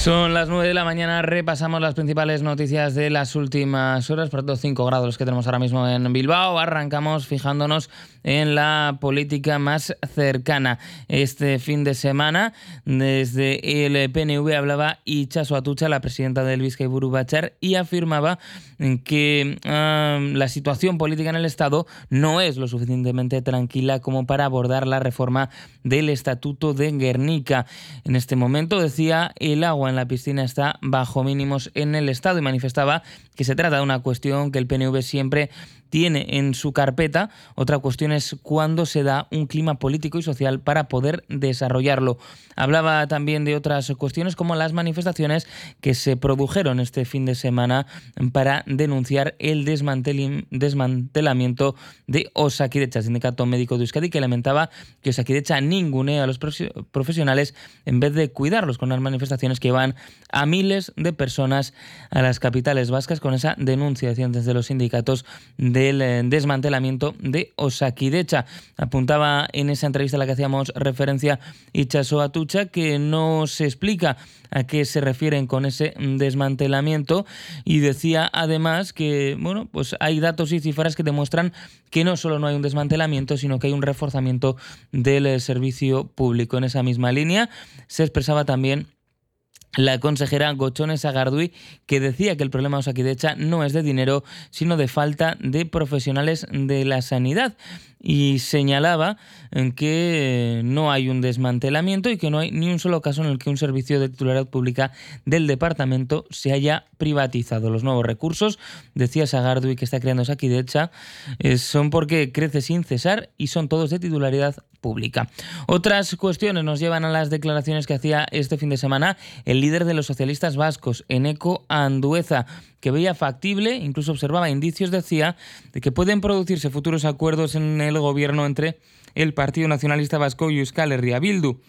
Son las 9 de la mañana, repasamos las principales noticias de las últimas horas, por tanto 5 grados los que tenemos ahora mismo en Bilbao. Arrancamos fijándonos en la política más cercana. Este fin de semana, desde el PNV hablaba Ichaso Atucha, la presidenta del Vizcaiburu Bachar, y afirmaba que ah, la situación política en el Estado no es lo suficientemente tranquila como para abordar la reforma del Estatuto de Guernica. En este momento, decía, el agua en la piscina está bajo mínimos en el Estado y manifestaba que se trata de una cuestión que el PNV siempre tiene en su carpeta. Otra cuestión es cuándo se da un clima político y social para poder desarrollarlo. Hablaba también de otras cuestiones como las manifestaciones que se produjeron este fin de semana para denunciar el desmantelamiento de Osakidecha, Sindicato Médico de Euskadi, que lamentaba que Osakidecha ningunea a los profesionales en vez de cuidarlos con las manifestaciones que van a miles de personas a las capitales vascas con esa denuncia, desde los sindicatos, del eh, desmantelamiento de Osakidecha. Apuntaba en esa entrevista a la que hacíamos referencia Ichaso Atucha que no se explica a qué se refieren con ese desmantelamiento y decía además que bueno, pues hay datos y cifras que demuestran que no solo no hay un desmantelamiento, sino que hay un reforzamiento del eh, servicio público. En esa misma línea se expresaba también la consejera Gochones Agardui, que decía que el problema de Osakidecha no es de dinero, sino de falta de profesionales de la sanidad y señalaba que no hay un desmantelamiento y que no hay ni un solo caso en el que un servicio de titularidad pública del departamento se haya privatizado. Los nuevos recursos, decía Sagardui que está creando Saquidecha, eh, son porque crece sin cesar y son todos de titularidad pública. Otras cuestiones nos llevan a las declaraciones que hacía este fin de semana el líder de los socialistas vascos, Eneco Andueza, que veía factible, incluso observaba indicios, decía, de que pueden producirse futuros acuerdos en el gobierno entre el Partido Nacionalista Vasco y Euskal Herria Bildu.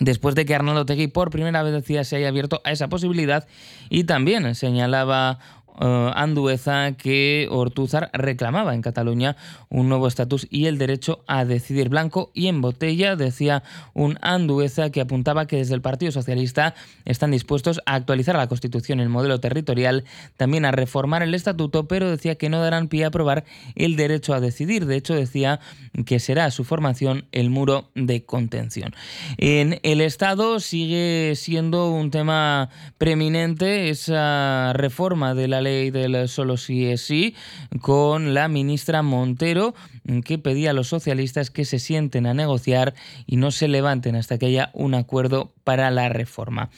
Después de que Arnaldo Tegui por primera vez decía se haya abierto a esa posibilidad y también señalaba uh, Andueza que Ortúzar reclamaba en Cataluña un nuevo estatus y el derecho a decidir blanco y en botella, decía un Andueza que apuntaba que desde el Partido Socialista están dispuestos a actualizar la Constitución el modelo territorial, también a reformar el estatuto, pero decía que no darán pie a aprobar el derecho a decidir. De hecho, decía que será su formación el muro de contención. En el Estado sigue siendo un tema preeminente esa reforma de la ley del solo sí es sí, con la ministra Montero, que pedía a los socialistas que se sienten a negociar y no se levanten hasta que haya un acuerdo para la reforma.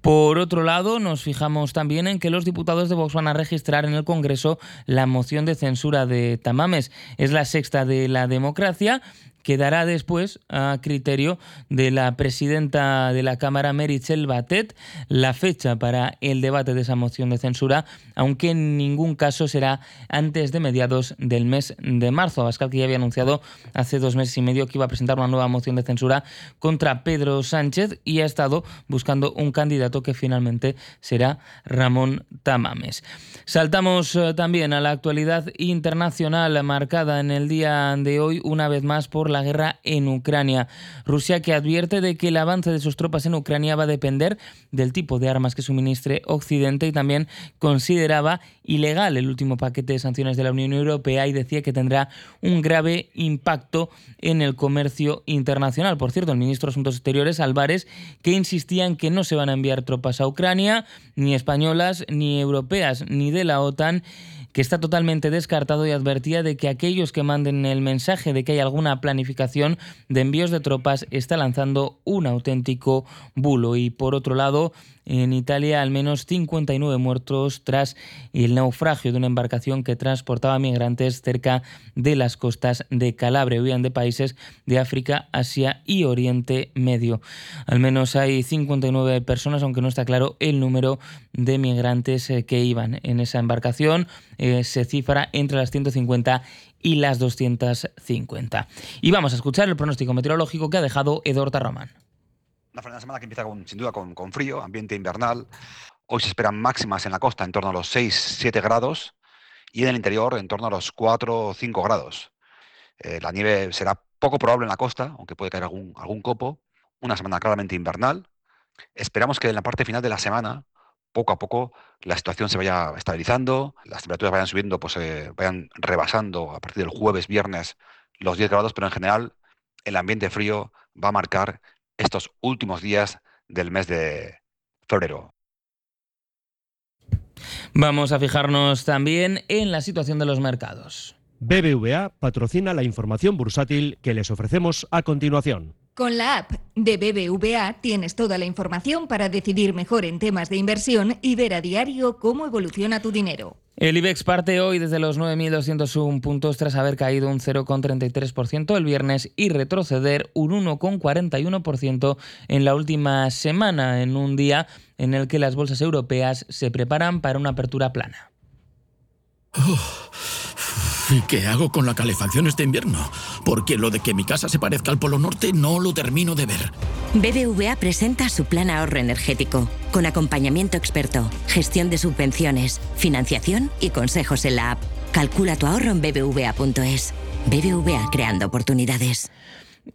Por otro lado, nos fijamos también en que los diputados de Vox van a registrar en el Congreso la moción de censura de Tamames. Es la sexta de la democracia quedará después a criterio de la presidenta de la Cámara, Merichel Batet, la fecha para el debate de esa moción de censura, aunque en ningún caso será antes de mediados del mes de marzo. Abascal que ya había anunciado hace dos meses y medio que iba a presentar una nueva moción de censura contra Pedro Sánchez y ha estado buscando un candidato que finalmente será Ramón Tamames. Saltamos eh, también a la actualidad internacional marcada en el día de hoy una vez más por la guerra en Ucrania. Rusia que advierte de que el avance de sus tropas en Ucrania va a depender del tipo de armas que suministre Occidente y también consideraba ilegal el último paquete de sanciones de la Unión Europea y decía que tendrá un grave impacto en el comercio internacional. Por cierto, el ministro de Asuntos Exteriores, Álvarez, que insistía en que no se van a enviar tropas a Ucrania, ni españolas, ni europeas, ni de la OTAN que está totalmente descartado y advertía de que aquellos que manden el mensaje de que hay alguna planificación de envíos de tropas está lanzando un auténtico bulo. Y por otro lado, en Italia al menos 59 muertos tras el naufragio de una embarcación que transportaba migrantes cerca de las costas de Calabria. Huían de países de África, Asia y Oriente Medio. Al menos hay 59 personas, aunque no está claro el número de migrantes eh, que iban en esa embarcación. Eh, se cifra entre las 150 y las 250. Y vamos a escuchar el pronóstico meteorológico que ha dejado Eduardo Román. Una semana que empieza sin duda con, con, frío, ambiente invernal. Hoy se esperan máximas en la costa en torno a los 6-7 grados y en el interior en torno a los 4 o 5 grados. Eh, la nieve será poco probable en la costa, aunque puede caer algún, algún copo. Una semana claramente invernal. Esperamos que en la parte final de la semana, poco a poco, la situación se vaya estabilizando, las temperaturas vayan subiendo, pues eh, vayan rebasando a partir del jueves, viernes los 10 grados, pero en general el ambiente frío va a marcar estos últimos días del mes de febrero. Vamos a fijarnos también en la situación de los mercados. BBVA patrocina la información bursátil que les ofrecemos a continuación. Con la app de BBVA tienes toda la información para decidir mejor en temas de inversión y ver a diario cómo evoluciona tu dinero. El IBEX parte hoy desde los 9.201 puntos tras haber caído un 0,33% el viernes y retroceder un 1,41% en la última semana, en un día en el que las bolsas europeas se preparan para una apertura plana. ¿Y qué hago con la calefacción este invierno? Porque lo de que mi casa se parezca al Polo Norte no lo termino de ver. BBVA presenta su plan ahorro energético, con acompañamiento experto, gestión de subvenciones, financiación y consejos en la app. Calcula tu ahorro en bbva.es. BBVA creando oportunidades.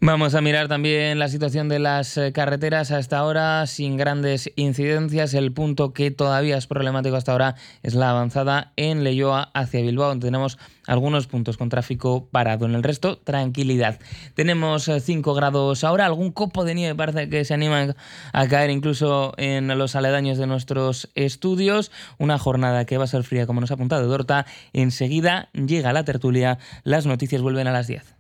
Vamos a mirar también la situación de las eh, carreteras hasta ahora sin grandes incidencias. El punto que todavía es problemático hasta ahora es la avanzada en Leyoa hacia Bilbao, donde tenemos algunos puntos con tráfico parado. En el resto, tranquilidad. Tenemos 5 eh, grados ahora, algún copo de nieve parece que se anima a caer incluso en los aledaños de nuestros estudios. Una jornada que va a ser fría, como nos ha apuntado Dorta. Enseguida llega la tertulia, las noticias vuelven a las 10.